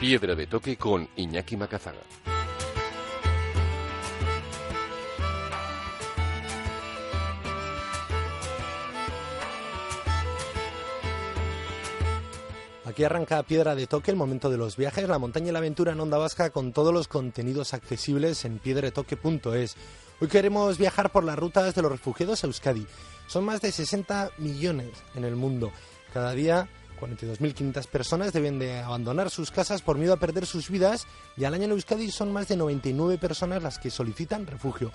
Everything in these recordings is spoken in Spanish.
Piedra de toque con Iñaki Macazaga. Aquí arranca Piedra de Toque, el momento de los viajes, la montaña y la aventura en Onda Vasca con todos los contenidos accesibles en piedretoque.es. Hoy queremos viajar por las rutas de los refugiados a Euskadi. Son más de 60 millones en el mundo. Cada día 42.500 personas deben de abandonar sus casas por miedo a perder sus vidas y al año en Euskadi son más de 99 personas las que solicitan refugio.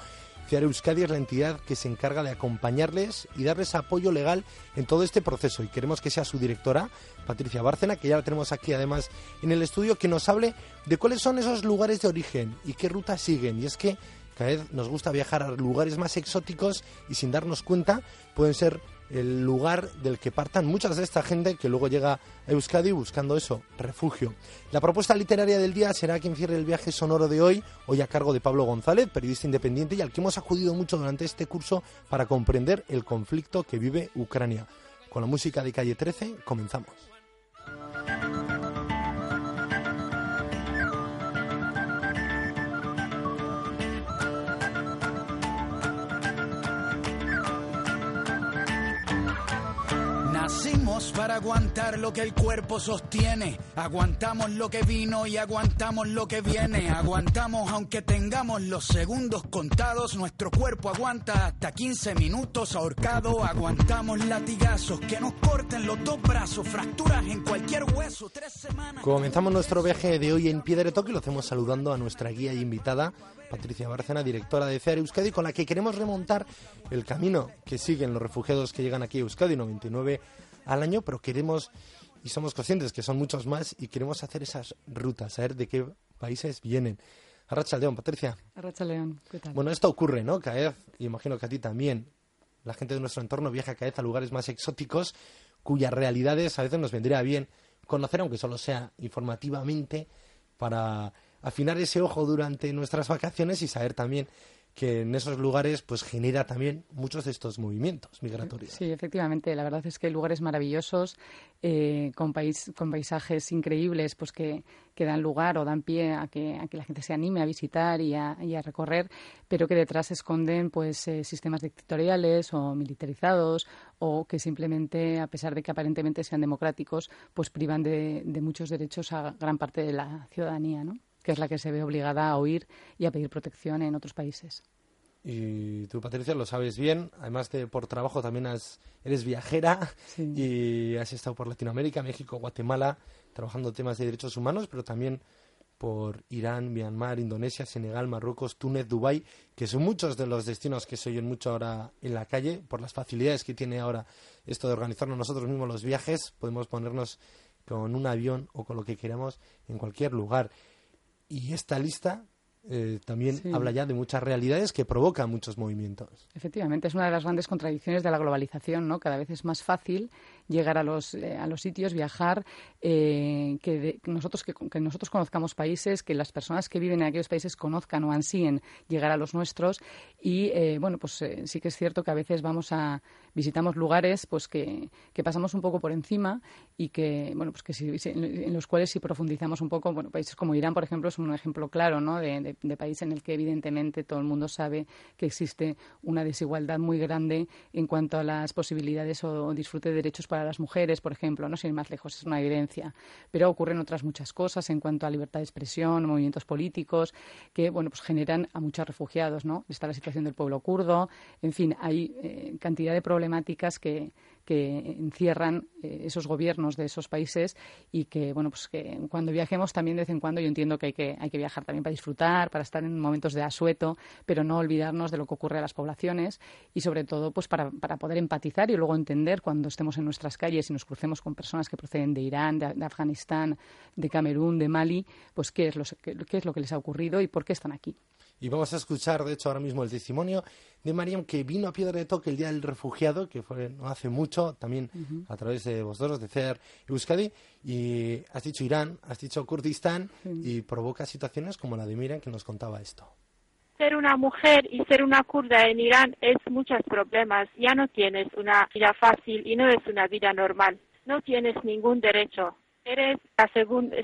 CIAR Euskadi es la entidad que se encarga de acompañarles y darles apoyo legal en todo este proceso y queremos que sea su directora, Patricia Bárcena, que ya la tenemos aquí además en el estudio, que nos hable de cuáles son esos lugares de origen y qué rutas siguen. Y es que cada vez nos gusta viajar a lugares más exóticos y sin darnos cuenta pueden ser el lugar del que partan muchas de esta gente que luego llega a Euskadi buscando eso, refugio. La propuesta literaria del día será quien cierre el viaje sonoro de hoy, hoy a cargo de Pablo González, periodista independiente y al que hemos acudido mucho durante este curso para comprender el conflicto que vive Ucrania. Con la música de Calle 13 comenzamos. Para aguantar lo que el cuerpo sostiene. Aguantamos lo que vino y aguantamos lo que viene. Aguantamos aunque tengamos los segundos contados. Nuestro cuerpo aguanta hasta 15 minutos ahorcado. Aguantamos latigazos que nos corten los dos brazos. Fracturas en cualquier hueso. Tres semanas. Comenzamos nuestro viaje de hoy en Piedra de Toque y lo hacemos saludando a nuestra guía y invitada, Patricia Bárcena, directora de CEAR Euskadi, con la que queremos remontar el camino que siguen los refugiados que llegan aquí a Euskadi, 99 al año, pero queremos y somos conscientes que son muchos más y queremos hacer esas rutas, saber de qué países vienen. Arracha León, Patricia. Arracha León, ¿qué tal? Bueno, esto ocurre, ¿no? Cada vez, y imagino que a ti también, la gente de nuestro entorno viaja cada vez a lugares más exóticos cuyas realidades a veces nos vendría bien conocer, aunque solo sea informativamente, para afinar ese ojo durante nuestras vacaciones y saber también que en esos lugares pues genera también muchos de estos movimientos migratorios. Sí, efectivamente. La verdad es que hay lugares maravillosos eh, con, país, con paisajes increíbles pues que, dan lugar o dan pie a que, a que la gente se anime a visitar y a, y a recorrer, pero que detrás se esconden pues eh, sistemas dictatoriales o militarizados o que simplemente, a pesar de que aparentemente sean democráticos, pues privan de, de muchos derechos a gran parte de la ciudadanía, ¿no? Que es la que se ve obligada a huir y a pedir protección en otros países. Y tú, Patricia, lo sabes bien. Además de por trabajo también has, eres viajera Sí. y has estado por Latinoamérica, México, Guatemala, trabajando temas de derechos humanos, pero también por Irán, Myanmar, Indonesia, Senegal, Marruecos, Túnez, Dubái, que son muchos de los destinos que se oyen mucho ahora en la calle, por las facilidades que tiene ahora esto de organizarnos nosotros mismos los viajes, podemos ponernos con un avión o con lo que queramos en cualquier lugar. Y esta lista eh, también Sí. habla ya de muchas realidades que provocan muchos movimientos. Efectivamente, es una de las grandes contradicciones de la globalización, ¿no? Cada vez es más fácil llegar a los, eh, a los sitios, viajar, eh, que, de- nosotros, que, que nosotros conozcamos países, que las personas que viven en aquellos países conozcan o ansíen llegar a los nuestros. Y, eh, bueno, pues eh, sí que es cierto que a veces vamos a visitamos lugares pues que, que pasamos un poco por encima y que, bueno, pues que si- en los cuales si profundizamos un poco, bueno, países como Irán, por ejemplo, es un ejemplo claro, ¿no? De, país en el que evidentemente todo el mundo sabe que existe una desigualdad muy grande en cuanto a las posibilidades o, disfrute de derechos para las mujeres, por ejemplo, no sin ir más lejos, es una evidencia. Pero ocurren otras muchas cosas en cuanto a libertad de expresión, movimientos políticos, que, bueno, pues generan a muchos refugiados, ¿no? Está la situación del pueblo kurdo, en fin, hay eh, cantidad de problemáticas que, encierran eh, esos gobiernos de esos países y que, bueno, pues que cuando viajemos también de vez en cuando yo entiendo que hay que, hay que viajar también para disfrutar, para estar en momentos de asueto, pero no olvidarnos de lo que ocurre a las poblaciones y sobre todo pues para, para poder empatizar y luego entender cuando estemos en nuestras calles y nos crucemos con personas que proceden de Irán, de, Afganistán, de Camerún, de Mali, pues qué es, lo, qué es lo que les ha ocurrido y por qué están aquí. Y vamos a escuchar, de hecho, ahora mismo el testimonio de Mariam, que vino a Piedra de Toque el Día del Refugiado, que fue no hace mucho, también a través de vosotros, de CER Euskadi, y has dicho Irán, has dicho Kurdistán, y provoca situaciones como la de Miriam, que nos contaba esto. Ser una mujer y ser una kurda en Irán es muchos problemas. Ya no tienes una vida fácil y no es una vida normal. No tienes ningún derecho eres la,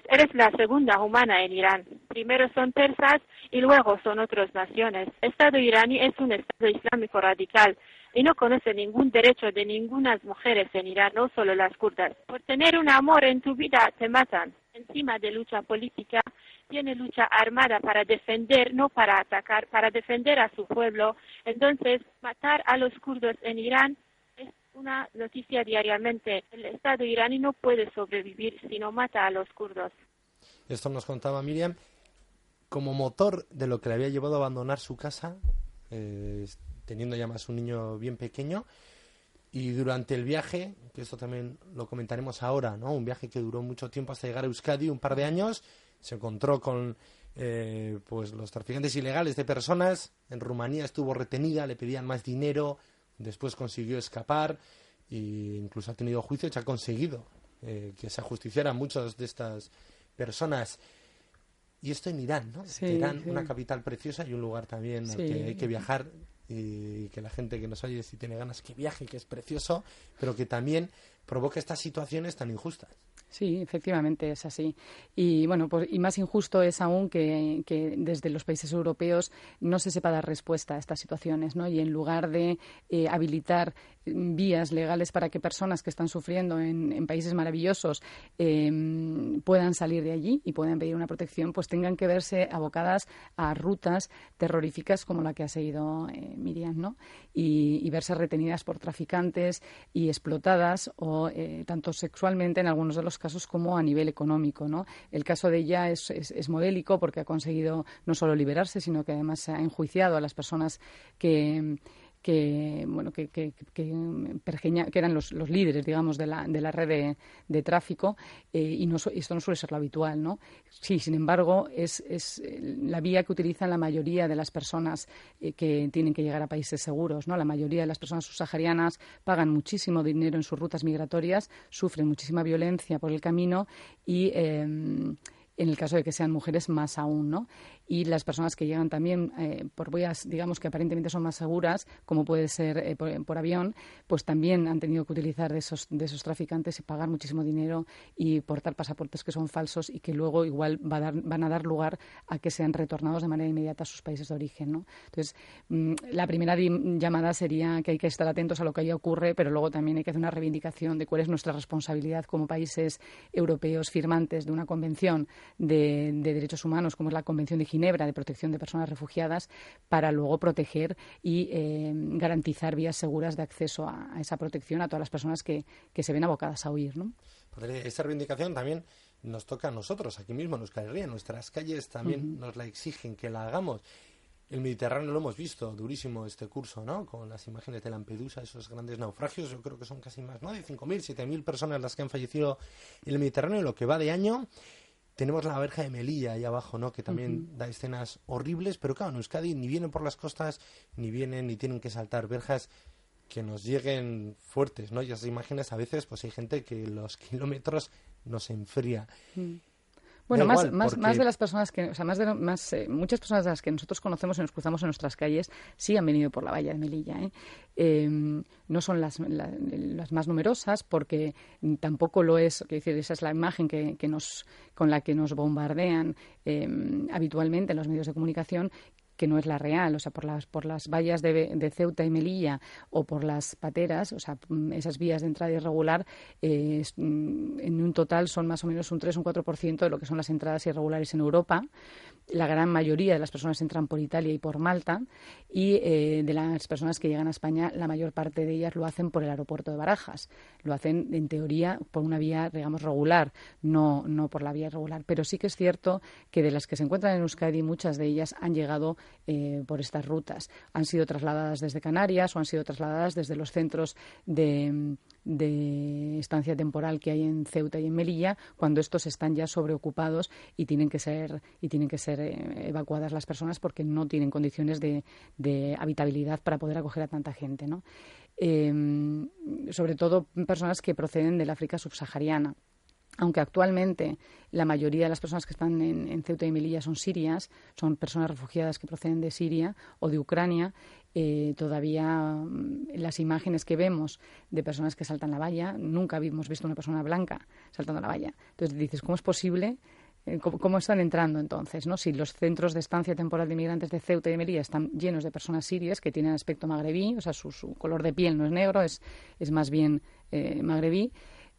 eres la segunda humana en Irán. Primero son persas y luego son otras naciones. El Estado iraní es un Estado islámico radical y no conoce ningún derecho de ninguna mujeres en Irán, no solo las kurdas. Por tener un amor en tu vida te matan. Encima de lucha política, tiene lucha armada para defender, no para atacar, para defender a su pueblo. Entonces, matar a los kurdos en Irán una noticia diariamente. El Estado iraní no puede sobrevivir si no mata a los kurdos. Esto nos contaba Miriam como motor de lo que le había llevado a abandonar su casa, eh, teniendo ya más un niño bien pequeño. Y durante el viaje, que esto también lo comentaremos ahora, ¿no? Un viaje que duró mucho tiempo hasta llegar a Euskadi, un par de años, se encontró con eh, pues los traficantes ilegales de personas. En Rumanía estuvo retenida, le pedían más dinero, después consiguió escapar e incluso ha tenido juicio y ha conseguido eh, que se ajusticiaran muchas de estas personas. Y esto en Irán, ¿no? Irán, una capital preciosa y un lugar también al que hay que viajar y que la gente que nos oye si tiene ganas que viaje, que es precioso, pero que también provoca estas situaciones tan injustas. Sí, efectivamente es así. Y bueno, pues, y más injusto es aún que, desde los países europeos no se sepa dar respuesta a estas situaciones, ¿no? Y en lugar de eh, habilitar vías legales para que personas que están sufriendo en, países maravillosos em, puedan salir de allí y puedan pedir una protección, pues tengan que verse abocadas a rutas terroríficas como la que ha seguido eh, Miriam, ¿no? Y, verse retenidas por traficantes y explotadas o eh, tanto sexualmente en algunos de los casos como a nivel económico, ¿no? El caso de ella es, es modélico porque ha conseguido no solo liberarse, sino que además ha enjuiciado a las personas que que bueno que, que, que, eran los, los, líderes digamos de la, de la red de, tráfico eh, y no, esto no suele ser lo habitual no sí sin embargo es, es eh, la vía que utilizan la mayoría de las personas eh, que tienen que llegar a países seguros no la mayoría de las personas subsaharianas pagan muchísimo dinero en sus rutas migratorias sufren muchísima violencia por el camino y en el caso de que sean mujeres más aún, ¿no? Y las personas que llegan también eh, por vías, digamos que aparentemente son más seguras, como puede ser eh, por, avión, pues también han tenido que utilizar de esos, de esos traficantes y pagar muchísimo dinero y portar pasaportes que son falsos y que luego igual van a dar lugar a que sean retornados de manera inmediata a sus países de origen, ¿no? Entonces, mm, la primera llamada sería que hay que estar atentos a lo que ahí ocurre, pero luego también hay que hacer una reivindicación de cuál es nuestra responsabilidad como países europeos firmantes de una convención de, derechos humanos, como es la Convención de Ginebra de Protección de Personas Refugiadas, para luego proteger y eh, garantizar vías seguras de acceso a, esa protección a todas las personas que, se ven abocadas a huir. ¿no? esa reivindicación también nos toca a nosotros, aquí mismo en Euskal Herria, nuestras calles también nos la exigen que la hagamos. El Mediterráneo lo hemos visto, durísimo este curso, ¿no? Con las imágenes de Lampedusa, esos grandes naufragios, yo creo que son casi más, ¿no? De 5.000, 7.000 personas las que han fallecido en el Mediterráneo en lo que va de año. Tenemos la verja de Melilla ahí abajo, ¿no? Que también da escenas horribles, pero claro, en Euskadi ni vienen por las costas, ni vienen, ni tienen que saltar verjas que nos lleguen fuertes, ¿no? Y esas imágenes a veces, pues hay gente que los kilómetros nos enfría. Mm. Bueno, más, más, más, de las personas que, o sea, más de, más, eh, muchas personas de las que nosotros conocemos y nos cruzamos en nuestras calles sí han venido por la valla de Melilla. ¿eh? Em, no son las, las, más numerosas porque tampoco lo es, decir, esa es la imagen que, que nos, con la que nos bombardean em, habitualmente en los medios de comunicación que no es la real, o sea, por las, por las vallas de, Ceuta y Melilla o por las pateras, o sea, mm, esas vías de entrada irregular, eh, mm, en un total son más o menos un 3 o un 4% de lo que son las entradas irregulares en Europa. La gran mayoría de las personas entran por Italia y por Malta y eh, de las personas que llegan a España, la mayor parte de ellas lo hacen por el aeropuerto de Barajas. Lo hacen, en teoría, por una vía, digamos, regular, no, no por la vía irregular. Pero sí que es cierto que de las que se encuentran en Euskadi, muchas de ellas han llegado eh, por estas rutas. Han sido trasladadas desde Canarias o han sido trasladadas desde los centros de, estancia temporal que hay en Ceuta y en Melilla, cuando estos están ya sobreocupados y tienen que ser, y tienen que ser eh, evacuadas las personas porque no tienen condiciones de, habitabilidad para poder acoger a tanta gente. ¿no? Em, sobre todo personas que proceden del África subsahariana aunque actualmente la mayoría de las personas que están en, Ceuta y Melilla son sirias, son personas refugiadas que proceden de Siria o de Ucrania, eh, todavía mm, las imágenes que vemos de personas que saltan la valla, nunca habíamos visto una persona blanca saltando la valla. Entonces dices, ¿cómo es posible? Eh, ¿Cómo, están entrando entonces? ¿no? Si los centros de estancia temporal de inmigrantes de Ceuta y Melilla están llenos de personas sirias que tienen aspecto magrebí, o sea, su, color de piel no es negro, es, es más bien eh, magrebí,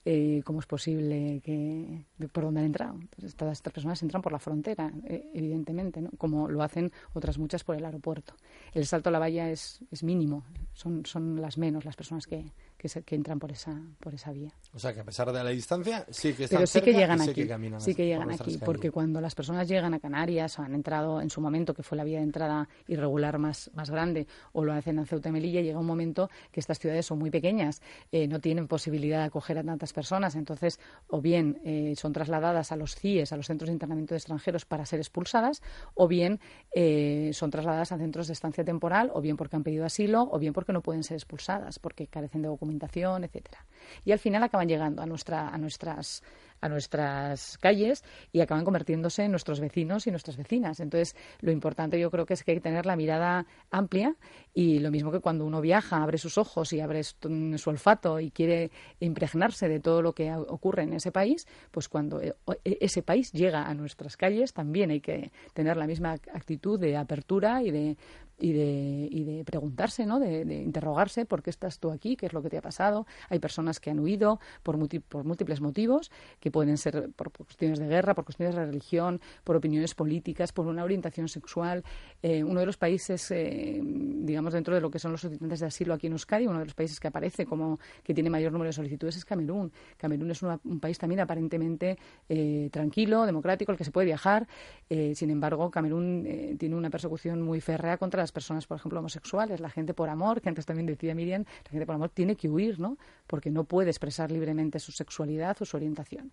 eh, cómo es posible que por dónde han entrado. Entonces, todas estas personas entran por la frontera, eh, evidentemente, ¿no? como lo hacen otras muchas por el aeropuerto. El salto a la valla es, es mínimo, son, son las menos las personas que, que, entran por esa, por esa vía. O sea, que a pesar de la distancia, sí que están Pero sí que llegan aquí, que sí que llegan aquí, porque cuando las personas llegan a Canarias o han entrado en su momento, que fue la vía de entrada irregular más, más grande, o lo hacen en Ceuta y Melilla, llega un momento que estas ciudades son muy pequeñas, eh, no tienen posibilidad de acoger a tantas personas, entonces o bien eh, son trasladadas a los CIES, a los centros de internamiento de extranjeros, para ser expulsadas, o bien eh, son trasladadas a centros de estancia temporal, o bien porque han pedido asilo, o bien porque no pueden ser expulsadas, porque carecen de documentación etcétera. Y al final acaban llegando a, nuestra, a nuestras a nuestras calles y acaban convirtiéndose en nuestros vecinos y nuestras vecinas. Entonces, lo importante yo creo que es que hay que tener la mirada amplia y lo mismo que cuando uno viaja, abre sus ojos y abre su olfato y quiere impregnarse de todo lo que ocurre en ese país, pues cuando e, ese país llega a nuestras calles también hay que tener la misma actitud de apertura y de y de, y de preguntarse, ¿no? De, interrogarse por qué estás tú aquí, qué es lo que te ha pasado. Hay personas que han huido por, por múltiples motivos, que pueden ser por, cuestiones de guerra, por cuestiones de religión, por opiniones políticas, por una orientación sexual. Eh, uno de los países, eh, digamos, dentro de lo que son los solicitantes de asilo aquí en Euskadi, uno de los países que aparece como que tiene mayor número de solicitudes es Camerún. Camerún es un país también aparentemente eh, tranquilo, democrático, al que se puede viajar. sin embargo, Camerún tiene una persecución muy férrea contra las personas, por ejemplo, homosexuales, la gente por amor, que antes también decía Miriam, la gente por amor tiene que huir, ¿no? Porque no puede expresar libremente su sexualidad o su orientación.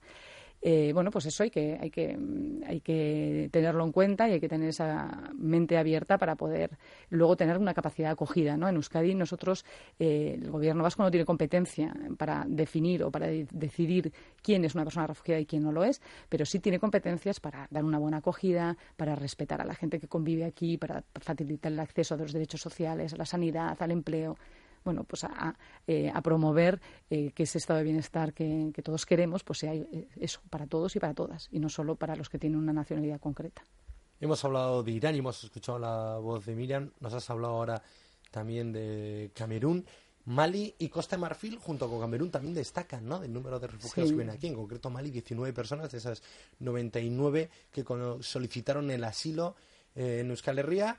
Eh, bueno, pues eso hay que, hay, que, hay que tenerlo en cuenta y hay que tener esa mente abierta para poder luego tener una capacidad acogida. ¿no? En Euskadi nosotros, eh, el gobierno vasco no tiene competencia para definir o para decidir quién es una persona refugiada y quién no lo es, pero sí tiene competencias para dar una buena acogida, para respetar a la gente que convive aquí, para facilitar el acceso a los derechos sociales, a la sanidad, al empleo bueno, pues a, eh, promover eh, que ese estado de bienestar que, todos queremos, pues sea eh, eso para todos y para todas, y no solo para los que tienen una nacionalidad concreta. Hemos hablado de Irán y hemos escuchado la voz de Miriam. Nos has hablado ahora también de Camerún. Mali y Costa de Marfil, junto con Camerún, también destacan ¿no? del número de refugiados que vienen aquí. En concreto, Mali, 19 personas de esas 99 que solicitaron el asilo en Euskal Herria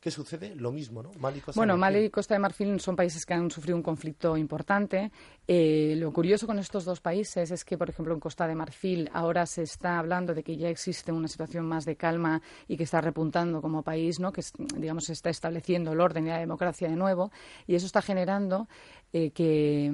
¿Qué sucede? Lo mismo, ¿no? Mali y Costa bueno, de Mali y Costa de Marfil son países que han sufrido un conflicto importante. Eh, lo curioso con estos dos países es que, por ejemplo, en Costa de Marfil ahora se está hablando de que ya existe una situación más de calma y que está repuntando como país, ¿no? Que, digamos, se está estableciendo el orden y la democracia de nuevo. Y eso está generando eh, que,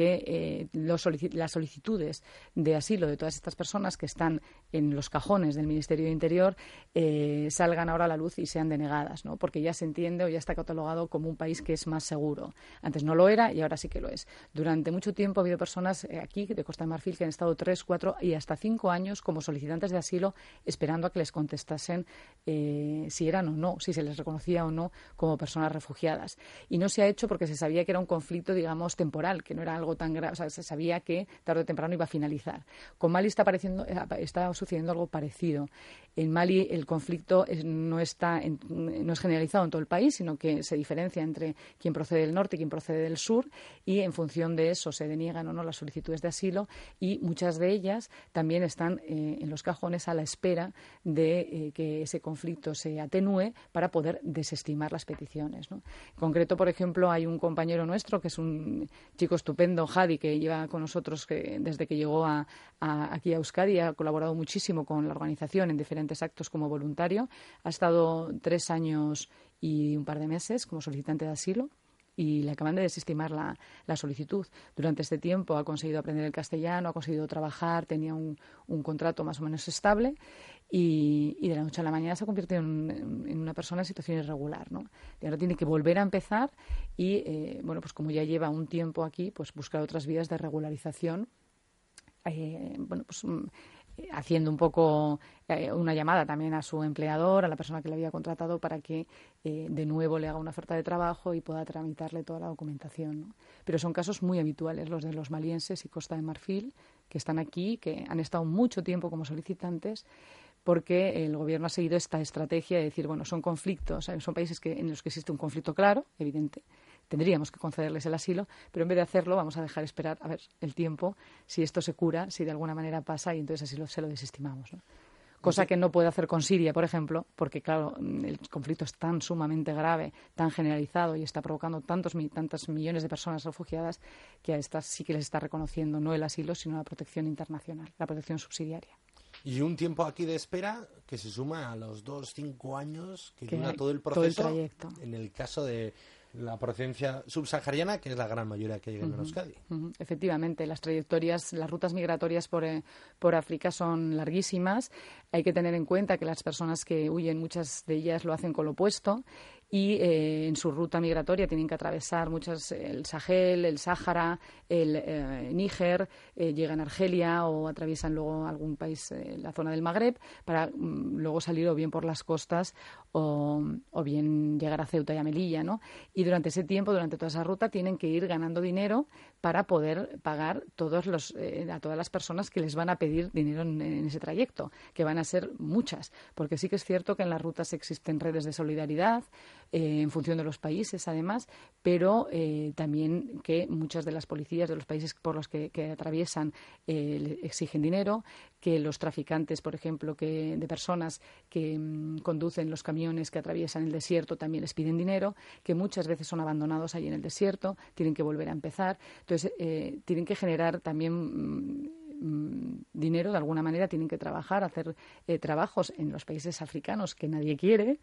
eh, las solicitudes de asilo de todas estas personas que están en los cajones del Ministerio de Interior eh, salgan ahora a la luz y sean denegadas, ¿no? porque ya se entiende o ya está catalogado como un país que es más seguro. Antes no lo era y ahora sí que lo es. Durante mucho tiempo ha habido personas aquí de Costa de Marfil que han estado tres, cuatro y hasta cinco años como solicitantes de asilo esperando a que les contestasen si eran o no, si se les reconocía o no como personas refugiadas. Y no se ha hecho porque se sabía que era un conflicto digamos, temporal, que no era algo tan grave, se sabía que tarde o temprano iba a finalizar. Con Mali está, apareciendo, eh, está sucediendo algo parecido. En Mali el conflicto no, está no es generalizado en todo el país, sino que se diferencia entre quien procede del norte y quien procede del sur, y en función de eso se deniegan o no las solicitudes de asilo, y muchas de ellas también están eh, en los cajones a la espera de eh, que ese conflicto se atenúe para poder desestimar las peticiones. En concreto, por ejemplo, hay un compañero nuestro que es un chico estupendo, Jadi, que lleva con nosotros que, desde que llegó a, aquí a Euskadi, ha colaborado muchísimo con la organización en diferentes actos como voluntario. Ha estado tres años y un par de meses como solicitante de asilo y le acaban de desestimar la, solicitud. Durante este tiempo ha conseguido aprender el castellano, ha conseguido trabajar, tenía un, contrato más o menos estable y, de la noche a la mañana se ha convertido en, una persona en situación irregular. ¿no? Y ahora tiene que volver a empezar y, eh, bueno, pues como ya lleva un tiempo aquí, pues buscar otras vías de regularización. Eh, bueno, pues mm, haciendo un poco eh, una llamada también a su empleador, a la persona que le había contratado, para que eh, de nuevo le haga una oferta de trabajo y pueda tramitarle toda la documentación. Pero son casos muy habituales los de los malienses y Costa de Marfil, que están aquí, que han estado mucho tiempo como solicitantes porque el gobierno ha seguido esta estrategia de decir, bueno, son conflictos, son países que, en los que existe un conflicto claro, evidente, tendríamos que concederles el asilo, pero en vez de hacerlo vamos a dejar esperar a ver el tiempo, si esto se cura, si de alguna manera pasa y entonces así lo, se lo desestimamos. Cosa que no puede hacer con Siria, por ejemplo, porque, claro, el conflicto es tan sumamente grave, tan generalizado y está provocando tantos, tantos millones de personas refugiadas que a estas sí que les está reconociendo no el asilo, sino la protección internacional, la protección subsidiaria. Y un tiempo aquí de espera que se suma a los dos, cinco años que, dura todo el proceso. Todo el trayecto. En el caso de la procedencia subsahariana, que es la gran mayoría que llega a Euskadi. Efectivamente, las trayectorias, las rutas migratorias por, eh, por África son larguísimas. Hay que tener en cuenta que las personas que huyen, muchas de ellas lo hacen con lo opuesto y eh, en su ruta migratoria tienen que atravesar muchas el Sahel, el Sáhara, el eh, Níger, eh, llegan a Argelia o atraviesan luego algún país, la zona del Magreb, para mm, luego salir o bien por las costas o, o, bien llegar a Ceuta y a Melilla, ¿no? Y durante ese tiempo, durante toda esa ruta, tienen que ir ganando dinero para poder pagar todos los, a todas las personas que les van a pedir dinero en, en ese trayecto, que van a ser muchas, porque sí que es cierto que en las rutas existen redes de solidaridad, eh, en función de los países, además, pero eh, también que muchas de las policías de los países por los que, atraviesan eh, exigen dinero, que los traficantes, por ejemplo, que, de personas que mm, conducen los camiones que atraviesan el desierto también les piden dinero, que muchas veces son abandonados allí en el desierto, tienen que volver a empezar. Entonces, tienen que generar también mm, Mm, dinero, de alguna manera tienen que trabajar, hacer eh, trabajos en los países africanos que nadie quiere,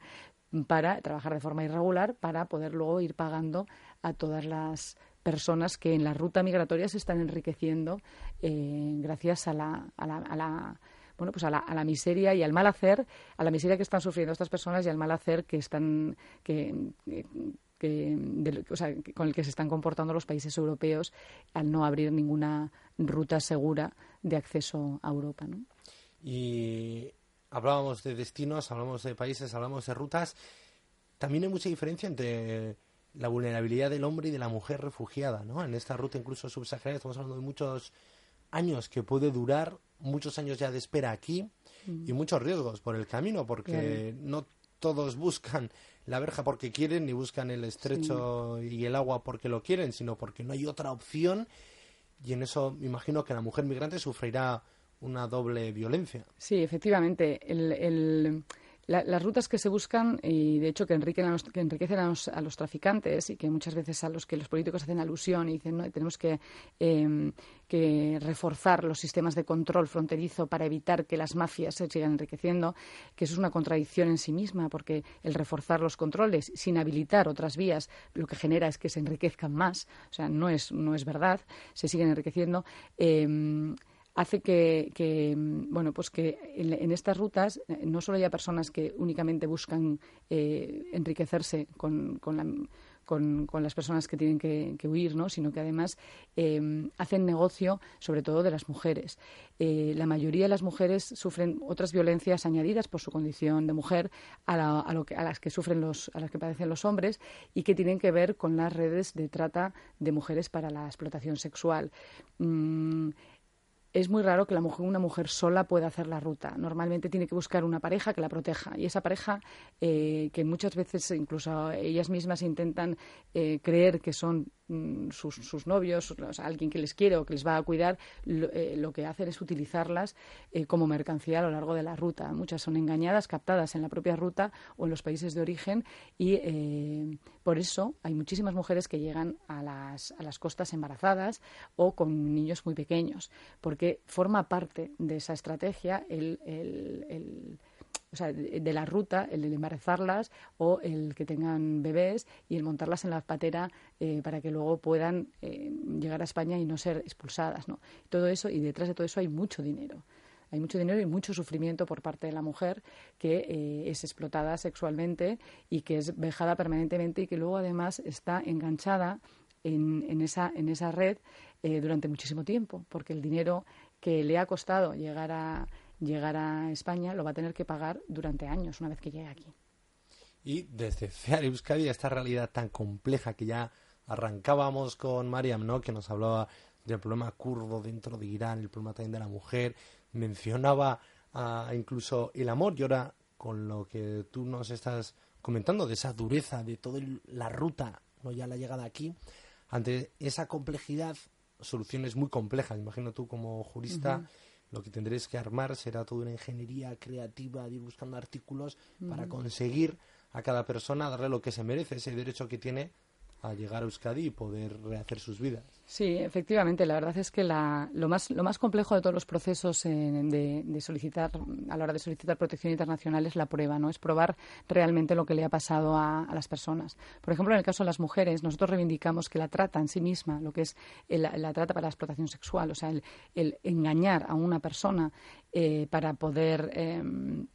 para trabajar de forma irregular, para poder luego ir pagando a todas las personas que en la ruta migratoria se están enriqueciendo eh, gracias a la, a la, a la bueno, pues a la, a la, miseria y al mal hacer, a la miseria que están sufriendo estas personas y al mal hacer que están, que, que, o sea, con el que se están comportando los países europeos al no abrir ninguna ruta segura de acceso a Europa. ¿no? Y hablábamos de destinos, hablamos de países, hablamos de rutas. También hay mucha diferencia entre la vulnerabilidad del hombre y de la mujer refugiada, ¿no? En esta ruta incluso subsahariana estamos hablando de muchos años que puede durar, muchos años ya de espera aquí y mm. muchos riesgos por el camino, porque no todos buscan la verja porque quieren ni buscan el estrecho y el agua porque lo quieren, sino porque no hay otra opción y en eso me imagino que la mujer migrante sufrirá una doble violencia. Sí, efectivamente. el las rutas que se buscan y de hecho que, que enriquecen a los, traficantes y que muchas veces a los que los políticos hacen alusión y dicen no tenemos que, em, que reforzar los sistemas de control fronterizo para evitar que las mafias se sigan enriqueciendo, que eso es una contradicción en sí misma porque el reforzar los controles sin habilitar otras vías lo que genera es que se enriquezcan más, o sea, no es, no es verdad, se siguen enriqueciendo. Eh, hace que, mm, bueno, pues que en, estas rutas eh, no solo haya personas que únicamente buscan eh, enriquecerse con, con, la, con, las personas que tienen que, huir, ¿no? sino que además em, hacen negocio sobre todo de las mujeres. Eh, la mayoría de las mujeres sufren otras violencias añadidas por su condición de mujer a las que sufren los, a las que padecen los hombres y que tienen que ver con las redes de trata de mujeres para la explotación sexual. Mm, es muy raro que la mujer, una mujer sola pueda hacer la ruta. Normalmente tiene que buscar una pareja que la proteja. Y esa pareja, eh, que muchas veces incluso ellas mismas intentan eh, creer que son Mm, sus, novios, alguien que les quiere o que les va a cuidar, lo, eh, que hacen es utilizarlas eh, como mercancía a lo largo de la ruta. Muchas son engañadas, captadas en la propia ruta o en los países de origen y eh, por eso hay muchísimas mujeres que llegan a las, a las costas embarazadas o con niños muy pequeños, porque forma parte de esa estrategia el, el o sea, de, la ruta, el embarazarlas o el que tengan bebés y el montarlas en la patera eh, para que luego puedan eh, llegar a España y no ser expulsadas, ¿no? Todo eso, y detrás de todo eso hay mucho dinero. Hay mucho dinero y mucho sufrimiento por parte de la mujer que eh, es explotada sexualmente y que es vejada permanentemente y que luego además está enganchada en, en, esa, en esa red durante muchísimo tiempo, porque el dinero que le ha costado llegar a llegar a España lo va a tener que pagar durante años una vez que llegue aquí. Y desde CEAR Euskadi, esta realidad tan compleja que ya arrancábamos con Mariam, ¿no? que nos hablaba del problema kurdo dentro de Irán, el problema también de la mujer, mencionaba ah, incluso el amor y ahora con lo que tú nos estás comentando de esa dureza de toda la ruta, no ya la llegada aquí, ante esa complejidad, soluciones muy complejas, imagino tú como jurista, lo que tendréis que armar será toda una ingeniería creativa de ir buscando artículos para conseguir a cada persona darle lo que se merece, ese derecho que tiene a llegar a Euskadi y poder rehacer sus vidas. Sí, efectivamente. La verdad es que lo, más, lo más complejo de todos los procesos de, solicitar, a la hora de solicitar protección internacional es la prueba, ¿no? Es probar realmente lo que le ha pasado a, las personas. Por ejemplo, en el caso de las mujeres, nosotros reivindicamos que la trata en sí misma, lo que es la trata para la explotación sexual, o sea, el, engañar a una persona eh, para poder em,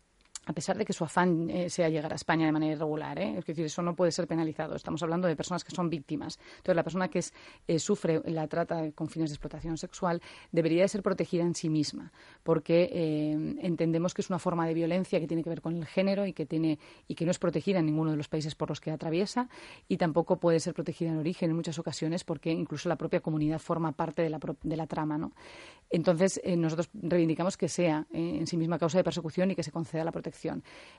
a pesar de que su afán eh, sea llegar a España de manera irregular. ¿eh? Es decir, eso no puede ser penalizado. Estamos hablando de personas que son víctimas. Entonces, la persona que eh, sufre la trata con fines de explotación sexual debería de ser protegida en sí misma, porque entendemos que es una forma de violencia que tiene que ver con el género y que, tiene, y que no es protegida en ninguno de los países por los que atraviesa y tampoco puede ser protegida en origen en muchas ocasiones porque incluso la propia comunidad forma parte de la, de la trama. ¿no? Entonces, nosotros reivindicamos que sea en sí misma causa de persecución y que se conceda la protección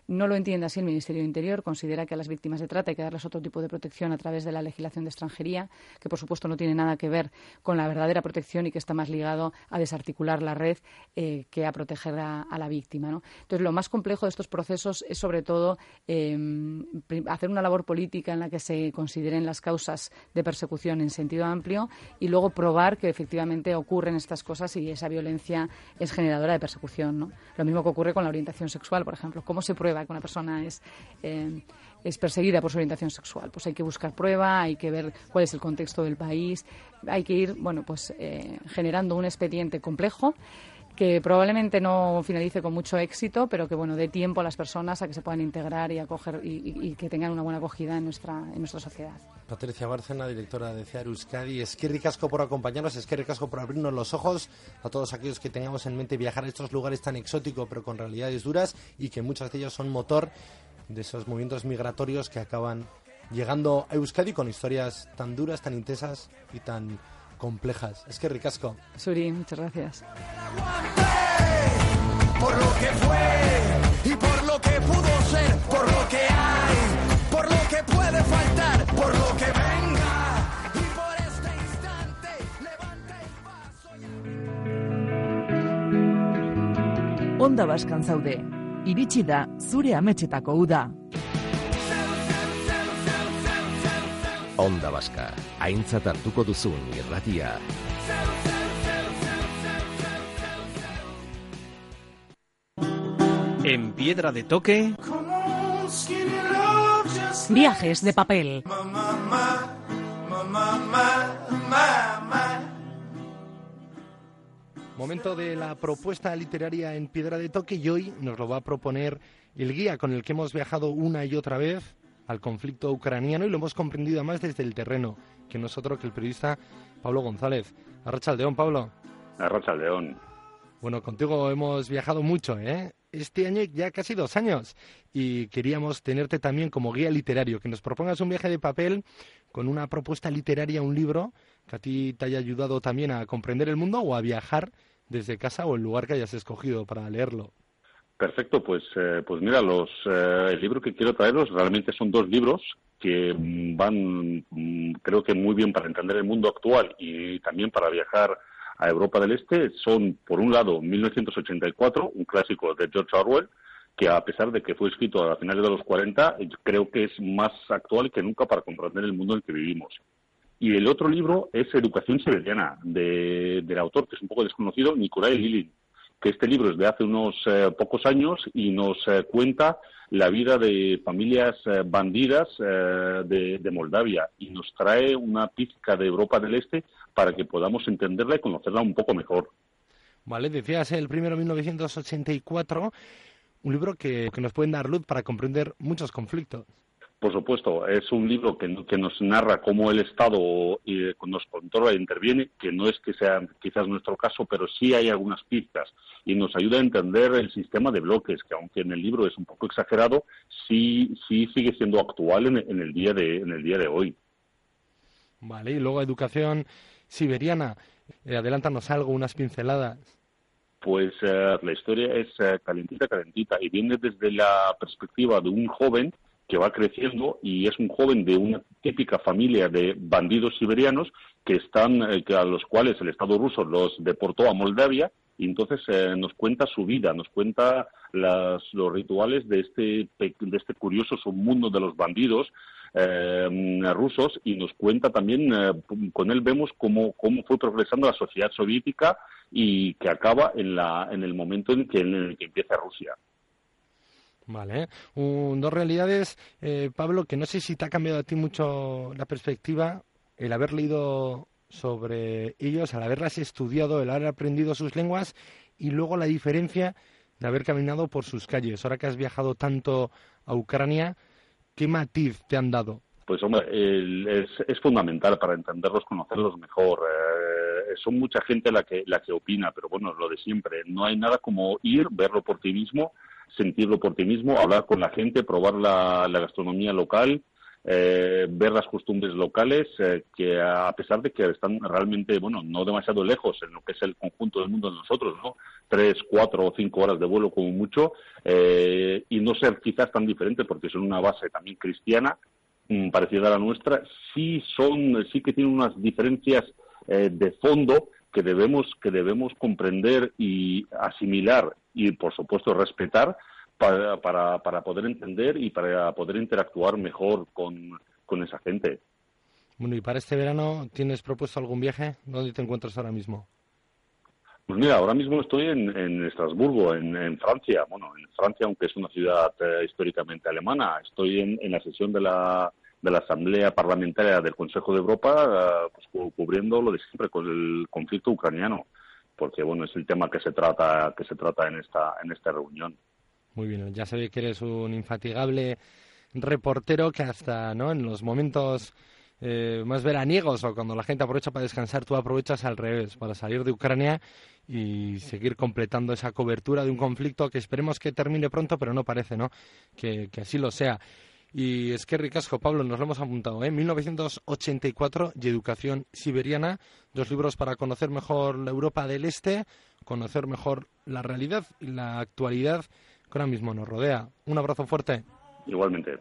no lo entiende así el Ministerio de Interior, considera que a las víctimas de trata hay que darles otro tipo de protección a través de la legislación de extranjería, que por supuesto no tiene nada que ver con la verdadera protección y que está más ligado a desarticular la red eh, que a proteger a, la víctima. Entonces, lo más complejo de estos procesos es sobre todo em, hacer una labor política en la que se consideren las causas de persecución en sentido amplio y luego probar que efectivamente ocurren estas cosas y esa violencia es generadora de persecución. Lo mismo que ocurre con la orientación sexual, por ejemplo ejemplo, ¿cómo se prueba que una persona es, eh, es perseguida por su orientación sexual? Pues hay que buscar prueba, hay que ver cuál es el contexto del país, hay que ir, bueno, pues eh, generando un expediente complejo que probablemente no finalice con mucho éxito, pero que bueno dé tiempo a las personas a que se puedan integrar y acoger y, que tengan una buena acogida en nuestra en nuestra sociedad. Patricia Bárcena, directora de CEAR Euskadi, es que ricasco por acompañarnos, es que ricasco por abrirnos los ojos a todos aquellos que tengamos en mente viajar a estos lugares tan exóticos pero con realidades duras y que muchas de ellos son motor de esos movimientos migratorios que acaban llegando a Euskadi con historias tan duras, tan intensas y tan complejas. Es que ricasco. Suri, muchas gracias. Por lo que fue y por lo que pudo ser, por lo que hay, por lo que puede faltar, por lo que venga. Y por este instante, levanta el paso. Onda baskan zaude. Iritsi da zure ametsetako uda. Onda Vasca, aintzat hartuko duzun irratia. En piedra de toque... Viajes de papel. Momento de la propuesta literaria en piedra de toque y hoy nos lo va a proponer el guía con el que hemos viajado una y otra vez, al conflicto ucraniano y lo hemos comprendido más desde el terreno, que no es otro que el periodista Pablo González. Arrachaldeón, Pablo. Arrachaldeón. Bueno, contigo hemos viajado mucho, ¿eh? Este año ya casi dos años y queríamos tenerte también como guía literario, que nos propongas un viaje de papel con una propuesta literaria, un libro que a ti te haya ayudado también a comprender el mundo o a viajar desde casa o el lugar que hayas escogido para leerlo. Perfecto, pues, eh, pues mira, los, eh, el libro que quiero traeros realmente son dos libros que van, mm, creo que muy bien para entender el mundo actual y también para viajar a Europa del Este. Son, por un lado, 1984, un clásico de George Orwell, que a pesar de que fue escrito a finales de los 40, creo que es más actual que nunca para comprender el mundo en el que vivimos. Y el otro libro es Educación Siberiana, de, del autor, que es un poco desconocido, Nikolai Lilin que este libro es de hace unos eh, pocos años y nos eh, cuenta la vida de familias eh, bandidas de, Moldavia y nos trae una pizca de Europa del Este para que podamos entenderla y conocerla un poco mejor. Vale, decías el primero 1984, un libro que, que nos puede dar luz para comprender muchos conflictos. Por supuesto, es un libro que, nos narra cómo el Estado eh, nos controla e interviene, que no es que sea quizás nuestro caso, pero sí hay algunas pistas y nos ayuda a entender el sistema de bloques, que aunque en el libro es un poco exagerado, sí, sí sigue siendo actual en, el, día de, en el día de hoy. Vale, y luego educación siberiana. Eh, adelántanos algo, unas pinceladas. Pues eh, la historia es calentita, calentita, y viene desde la perspectiva de un joven que va creciendo y es un joven de una típica familia de bandidos siberianos que están, eh, a los cuales el Estado ruso los deportó a Moldavia y entonces eh, nos cuenta su vida, nos cuenta las, los rituales de este, de este curioso submundo de los bandidos eh, rusos y nos cuenta también, con él vemos cómo, cómo fue progresando la sociedad soviética y que acaba en, la, en el momento en que, en el que empieza Rusia. Vale, dos realidades, eh, Pablo, que no sé si te ha cambiado a ti mucho la perspectiva el haber leído sobre ellos, al haberlas estudiado, el haber aprendido sus lenguas y luego la diferencia de haber caminado por sus calles. Ahora que has viajado tanto a Ucrania, ¿qué matiz te han dado? Pues hombre, es, fundamental para entenderlos, conocerlos mejor. Eh, son mucha gente la que, la que opina, pero bueno, lo de siempre. No hay nada como ir, verlo por ti mismo sentirlo por ti mismo, hablar con la gente, probar la, gastronomía local, eh, ver las costumbres locales, eh, que a pesar de que están realmente, bueno, no demasiado lejos en lo que es el conjunto del mundo de nosotros, ¿no? Tres, cuatro o cinco horas de vuelo como mucho, eh, y no ser quizás tan diferente porque son una base también cristiana, mm, parecida a la nuestra, sí son, sí que tienen unas diferencias de fondo que debemos, que debemos comprender y asimilar y, por supuesto, respetar para, para, para poder entender y para poder interactuar mejor con, con esa gente. Bueno, y para este verano, ¿tienes propuesto algún viaje? ¿Dónde te encuentras ahora mismo? Pues mira, ahora mismo estoy en, en Estrasburgo, en, en, Francia. Bueno, en Francia, aunque es una ciudad eh, históricamente alemana, estoy en, en la sesión de la, de la Asamblea Parlamentaria del Consejo de Europa, pues, cubriendo lo de siempre con el conflicto ucraniano, porque bueno es el tema que se trata que se trata en esta en esta reunión. Muy bien, ya sabéis que eres un infatigable reportero que hasta no en los momentos eh, más veraniegos o cuando la gente aprovecha para descansar, tú aprovechas al revés, para salir de Ucrania y seguir completando esa cobertura de un conflicto que esperemos que termine pronto, pero no parece, ¿no? Que, que así lo sea. Y es que ricasco, Pablo, nos lo hemos apuntado, ¿eh? 1984 y Educación Siberiana, dos libros para conocer mejor la Europa del Este, conocer mejor la realidad y la actualidad que ahora mismo nos rodea. Un abrazo fuerte. Igualmente.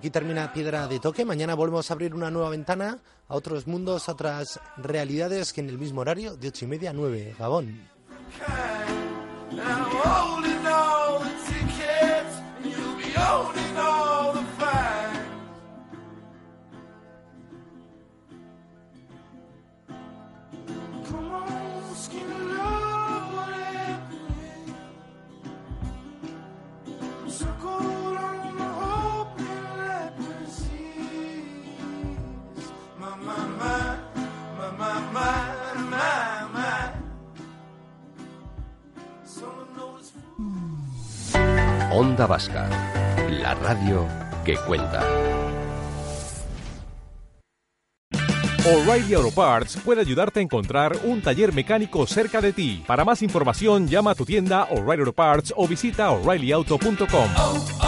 Aquí termina Piedra de Toque. Mañana volvemos a abrir una nueva ventana a otros mundos, a otras realidades que en el mismo horario, de ocho y media a nueve. Gabón. Onda Vasca, la radio que cuenta. O'Reilly Auto Parts puede ayudarte a encontrar un taller mecánico cerca de ti. Para más información, llama a tu tienda O'Reilly Auto Parts o visita oreillyauto.com.